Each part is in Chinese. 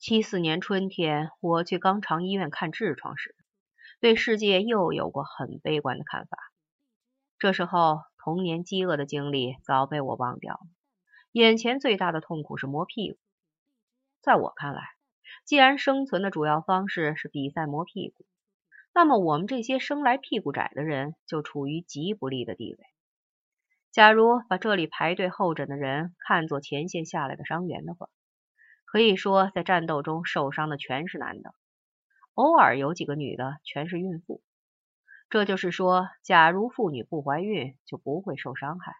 七四年春天，我去肛肠医院看痔疮时，对世界又有过很悲观的看法。这时候，童年饥饿的经历早被我忘掉了，眼前最大的痛苦是磨屁股。在我看来，既然生存的主要方式是比赛磨屁股，那么我们这些生来屁股窄的人就处于极不利的地位。假如把这里排队候诊的人看作前线下来的伤员的话，可以说在战斗中受伤的全是男的，偶尔有几个女的全是孕妇。这就是说，假如妇女不怀孕，就不会受伤害。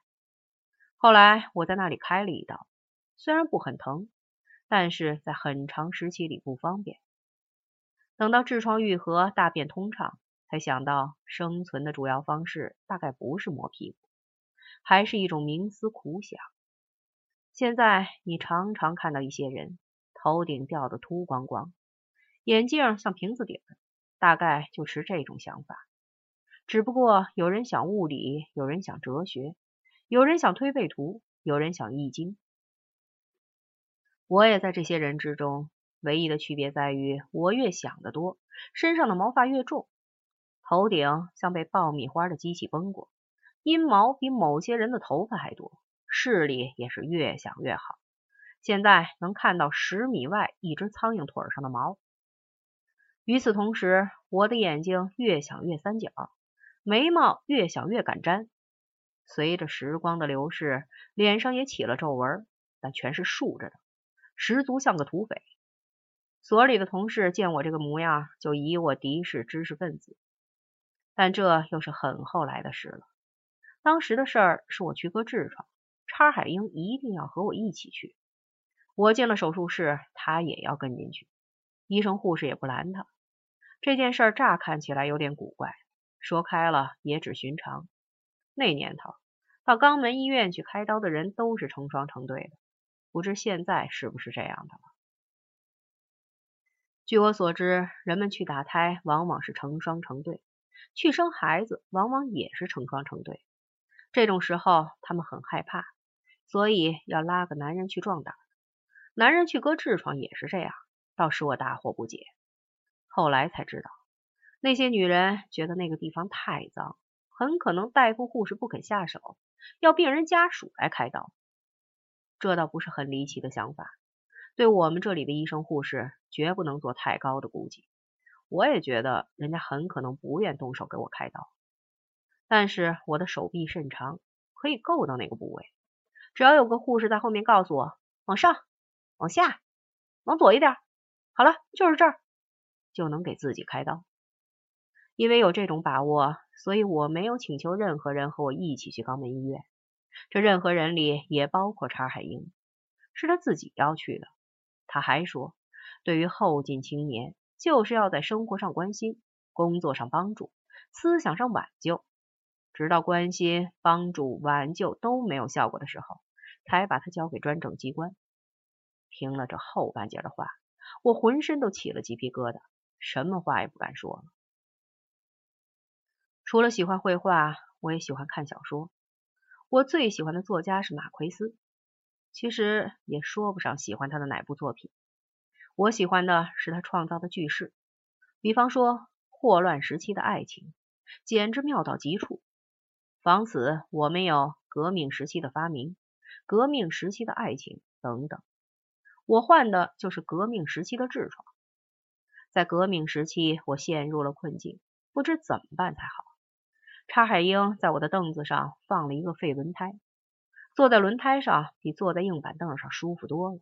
后来我在那里开了一刀，虽然不很疼。但是在很长时期里不方便。等到痔疮愈合、大便通畅，才想到生存的主要方式大概不是磨屁股，还是一种冥思苦想。现在你常常看到一些人头顶掉的秃光光，眼镜像瓶子底，大概就持这种想法。只不过有人想物理，有人想哲学，有人想推背图，有人想易经。我也在这些人之中，唯一的区别在于，我越想得多，身上的毛发越重，头顶像被爆米花的机器崩过，阴毛比某些人的头发还多，视力也是越想越好，现在能看到十米外一只苍蝇腿上的毛。与此同时，我的眼睛越想越三角，眉毛越想越敢粘。随着时光的流逝，脸上也起了皱纹，但全是竖着的。十足像个土匪。所里的同事见我这个模样，就以我敌视知识分子。但这又是很后来的事了。当时的事儿是我去割痔疮，叉海英一定要和我一起去。我进了手术室，他也要跟进去。医生护士也不拦他。这件事乍看起来有点古怪，说开了也只寻常。那年头，到肛门医院去开刀的人都是成双成对的。不知现在是不是这样的了？据我所知，人们去打胎往往是成双成对，去生孩子往往也是成双成对。这种时候，他们很害怕，所以要拉个男人去壮胆。男人去割痔疮也是这样，倒使我大惑不解。后来才知道，那些女人觉得那个地方太脏，很可能大夫护士不肯下手，要病人家属来开刀。这倒不是很离奇的想法，对我们这里的医生护士绝不能做太高的估计。我也觉得人家很可能不愿动手给我开刀，但是我的手臂甚长，可以够到那个部位。只要有个护士在后面告诉我往上、往下、往左一点，好了，就是这儿，就能给自己开刀。因为有这种把握，所以我没有请求任何人和我一起去肛门医院。这任何人里也包括查海英，是他自己要去的。他还说，对于后进青年，就是要在生活上关心，工作上帮助，思想上挽救，直到关心、帮助、挽救都没有效果的时候，才把他交给专政机关。听了这后半截的话，我浑身都起了鸡皮疙瘩，什么话也不敢说了。除了喜欢绘画，我也喜欢看小说。我最喜欢的作家是马奎斯，其实也说不上喜欢他的哪部作品。我喜欢的是他创造的句式，比方说霍乱时期的爱情，简直妙到极处。仿此，我们有革命时期的发明，革命时期的爱情等等。我患的就是革命时期的痔疮，在革命时期，我陷入了困境，不知怎么办才好。查海英在我的凳子上放了一个废轮胎，坐在轮胎上比坐在硬板凳上舒服多了，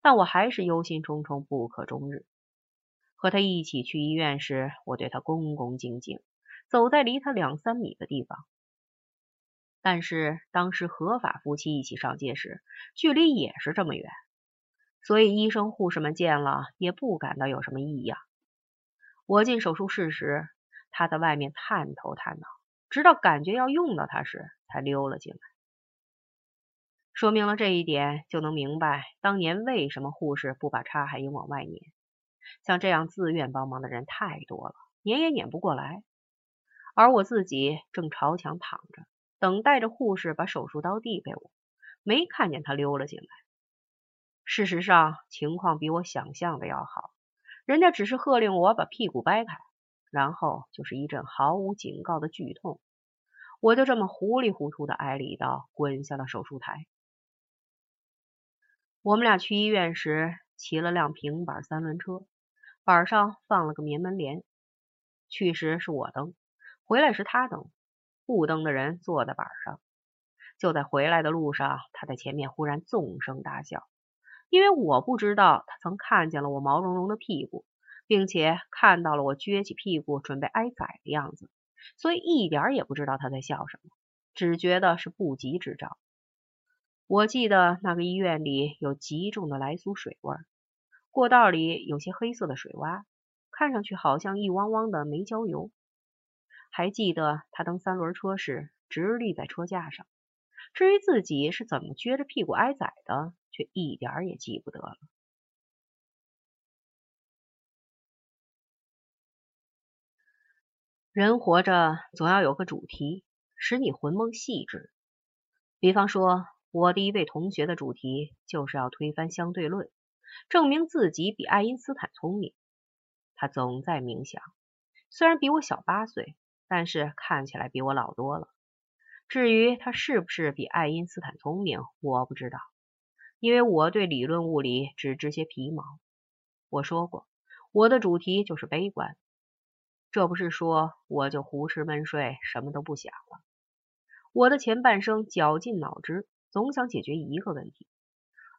但我还是忧心忡忡不可终日。和他一起去医院时，我对他恭恭敬敬，走在离他两三米的地方。但是当时合法夫妻一起上街时，距离也是这么远，所以医生护士们见了也不感到有什么异样。我进手术室时，他在外面探头探脑。直到感觉要用到他时，才溜了进来。说明了这一点，就能明白当年为什么护士不把叉海英往外撵。像这样自愿帮忙的人太多了，撵也撵不过来。而我自己正朝墙躺着，等待着护士把手术刀递给我，没看见他溜了进来。事实上，情况比我想象的要好。人家只是喝令我把屁股掰开，然后就是一阵毫无警告的剧痛，我就这么糊里糊涂的挨了一刀，滚下了手术台。我们俩去医院时，骑了辆平板三轮车，板上放了个棉门帘。去时是我蹬，回来时他蹬。不蹬的人坐在板上。就在回来的路上，他在前面忽然纵声大笑，因为我不知道他曾看见了我毛茸茸的屁股，并且看到了我撅起屁股准备挨宰的样子，所以一点也不知道他在笑什么，只觉得是不吉之兆。我记得那个医院里有极重的来苏水味，过道里有些黑色的水洼，看上去好像一汪汪的煤焦油。还记得他蹬三轮车时直立在车架上。至于自己是怎么撅着屁股挨宰的，却一点也记不得了。人活着总要有个主题，使你魂梦细致。比方说，我的一位同学的主题就是要推翻相对论，证明自己比爱因斯坦聪明。他总在冥想，虽然比我小八岁，但是看起来比我老多了。至于他是不是比爱因斯坦聪明，我不知道，因为我对理论物理只知些皮毛。我说过，我的主题就是悲观，这不是说我就胡吃闷睡，什么都不想了。我的前半生绞尽脑汁，总想解决一个问题：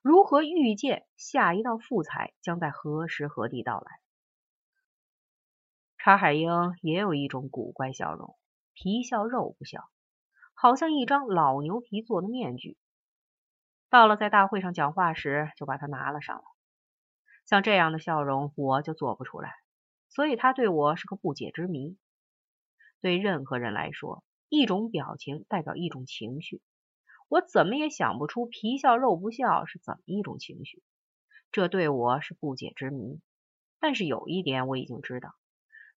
如何预见下一道富彩将在何时何地到来？查海英也有一种古怪笑容，皮笑肉不笑。好像一张老牛皮做的面具，到了在大会上讲话时，就把它拿了上来。像这样的笑容，我就做不出来，所以他对我是个不解之谜。对任何人来说，一种表情代表一种情绪，我怎么也想不出皮笑肉不笑是怎么一种情绪，这对我是不解之谜。但是有一点我已经知道，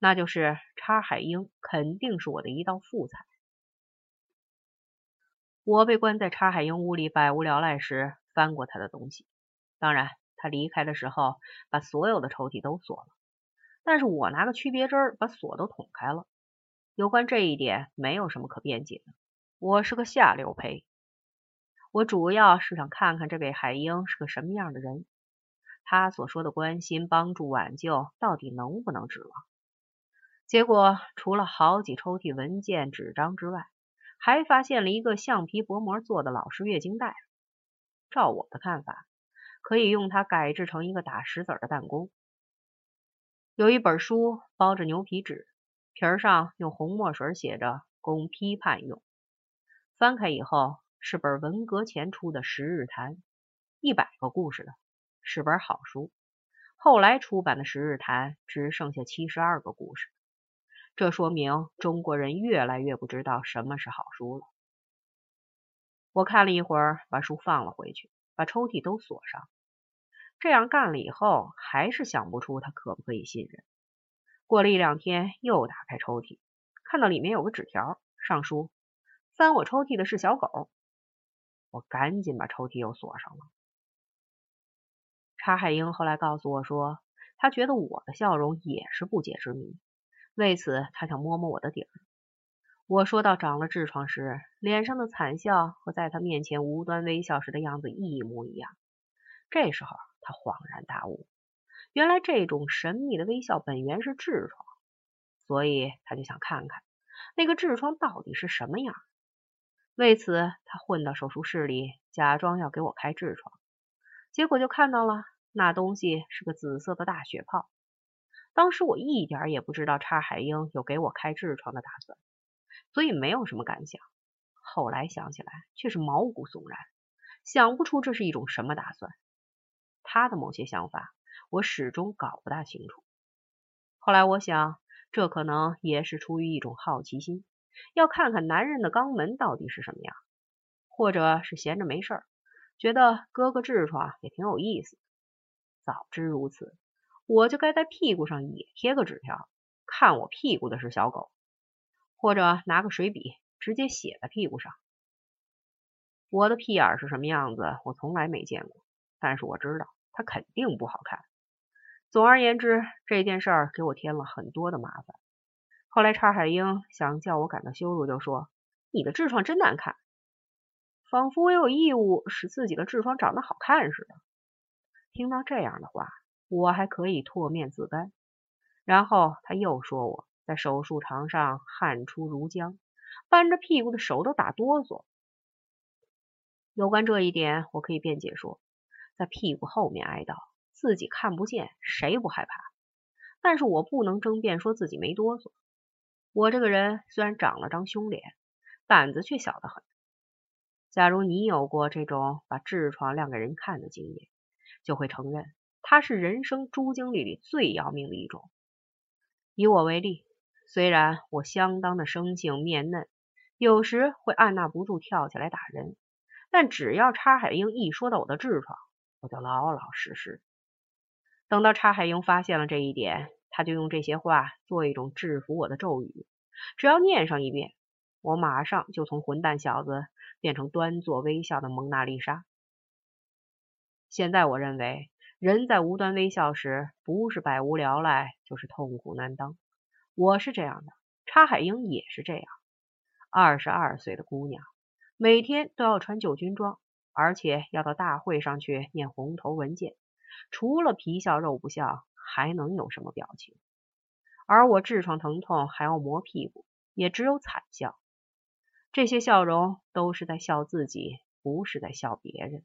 那就是叉海英肯定是我的一道副菜。我被关在查海英屋里百无聊赖时，翻过他的东西。当然，他离开的时候把所有的抽屉都锁了，但是我拿个曲别针把锁都捅开了。有关这一点，没有什么可辩解的。我是个下流胚。我主要是想看看这位海英是个什么样的人，他所说的关心、帮助、挽救，到底能不能指望？结果，除了好几抽屉文件、纸张之外，还发现了一个橡皮薄膜做的老式月经带，照我的看法，可以用它改制成一个打石子的弹弓。有一本书包着牛皮纸，皮儿上用红墨水写着“供批判用”。翻开以后是本文革前出的《十日谈》，一百个故事的，是本好书。后来出版的《十日谈》只剩下七十二个故事。这说明中国人越来越不知道什么是好书了。我看了一会儿，把书放了回去，把抽屉都锁上。这样干了以后，还是想不出他可不可以信任。过了一两天，又打开抽屉，看到里面有个纸条，上书：“翻我抽屉的是小狗。”我赶紧把抽屉又锁上了。查海英后来告诉我说，他觉得我的笑容也是不解之谜。为此，他想摸摸我的底儿。我说到长了痔疮时，脸上的惨笑和在他面前无端微笑时的样子一模一样。这时候，他恍然大悟，原来这种神秘的微笑本源是痔疮，所以他就想看看那个痔疮到底是什么样。为此，他混到手术室里，假装要给我开痔疮，结果就看到了那东西是个紫色的大血泡。当时我一点也不知道叉海英有给我开痔疮的打算，所以没有什么感想。后来想起来却是毛骨悚然，想不出这是一种什么打算。他的某些想法我始终搞不大清楚。后来我想，这可能也是出于一种好奇心，要看看男人的肛门到底是什么样，或者是闲着没事儿，觉得割个痔疮也挺有意思。早知如此。我就该在屁股上也贴个纸条，看我屁股的是小狗，或者拿个水笔直接写在屁股上。我的屁眼是什么样子，我从来没见过，但是我知道它肯定不好看。总而言之，这件事儿给我添了很多的麻烦。后来叉海英想叫我感到羞辱，就说：“你的痔疮真难看。”仿佛我有义务使自己的痔疮长得好看似的。听到这样的话，我还可以唾面自干。然后他又说我在手术床上汗出如浆，扳着屁股的手都打哆嗦。有关这一点，我可以辩解说，在屁股后面挨刀，自己看不见，谁不害怕？但是我不能争辩说自己没哆嗦。我这个人虽然长了张凶脸，胆子却小得很。假如你有过这种把痔疮亮给人看的经验，就会承认它是人生诸经历里最要命的一种。以我为例，虽然我相当的生性面嫩，有时会按捺不住跳起来打人，但只要叉海英一说到我的痔疮，我就老老实实。等到叉海英发现了这一点，他就用这些话做一种制服我的咒语，只要念上一遍，我马上就从混蛋小子。变成端坐微笑的蒙娜丽莎。现在我认为，人在无端微笑时，不是百无聊赖，就是痛苦难当。我是这样的，叉海英也是这样。二十二岁的姑娘，每天都要穿旧军装，而且要到大会上去念红头文件，除了皮笑肉不笑，还能有什么表情？而我痔疮疼痛还要磨屁股，也只有惨笑。这些笑容都是在笑自己，不是在笑别人。